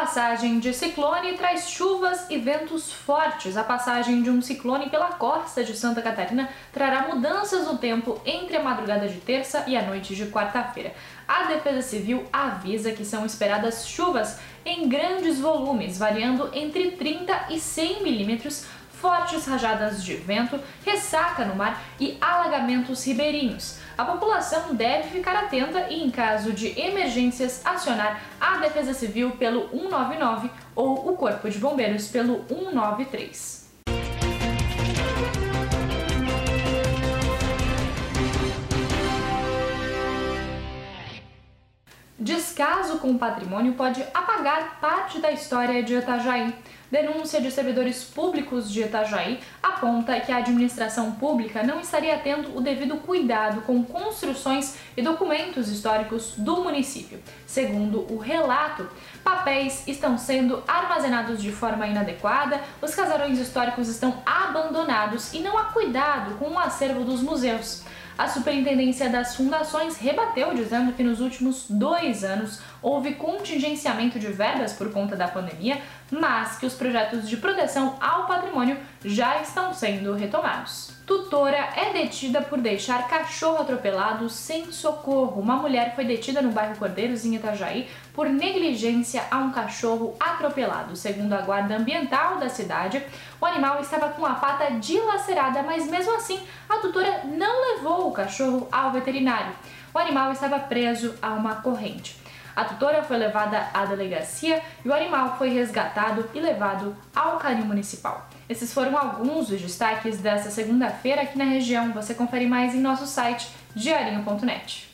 Passagem de ciclone traz chuvas e ventos fortes. A passagem de um ciclone pela costa de Santa Catarina trará mudanças no tempo entre a madrugada de terça e a noite de quarta-feira. A Defesa Civil avisa que são esperadas chuvas em grandes volumes, variando entre 30 e 100 milímetros fortes rajadas de vento, ressaca no mar e alagamentos ribeirinhos. A população deve ficar atenta e, em caso de emergências, acionar a Defesa Civil pelo 199 ou o Corpo de Bombeiros pelo 193. Descaso com o patrimônio pode apagar parte da história de Itajaí. Denúncia de servidores públicos de Itajaí aponta que a administração pública não estaria tendo o devido cuidado com construções e documentos históricos do município. Segundo o relato, papéis estão sendo armazenados de forma inadequada, os casarões históricos estão abandonados e não há cuidado com o acervo dos museus. A Superintendência das Fundações rebateu, dizendo que nos últimos dois anos houve contingenciamento de verbas por conta da pandemia, mas que os projetos de proteção ao patrimônio já estão sendo retomados. Tutora é detida por deixar cachorro atropelado sem socorro. Uma mulher foi detida no bairro Cordeiros, em Itajaí, por negligência a um cachorro atropelado. Segundo a guarda ambiental da cidade, o animal estava com a pata dilacerada, mas mesmo assim a tutora não levou o cachorro ao veterinário. O animal estava preso a uma corrente. A tutora foi levada à delegacia e o animal foi resgatado e levado ao canil municipal. Esses foram alguns dos destaques dessa segunda-feira aqui na região. Você confere mais em nosso site diarinho.net.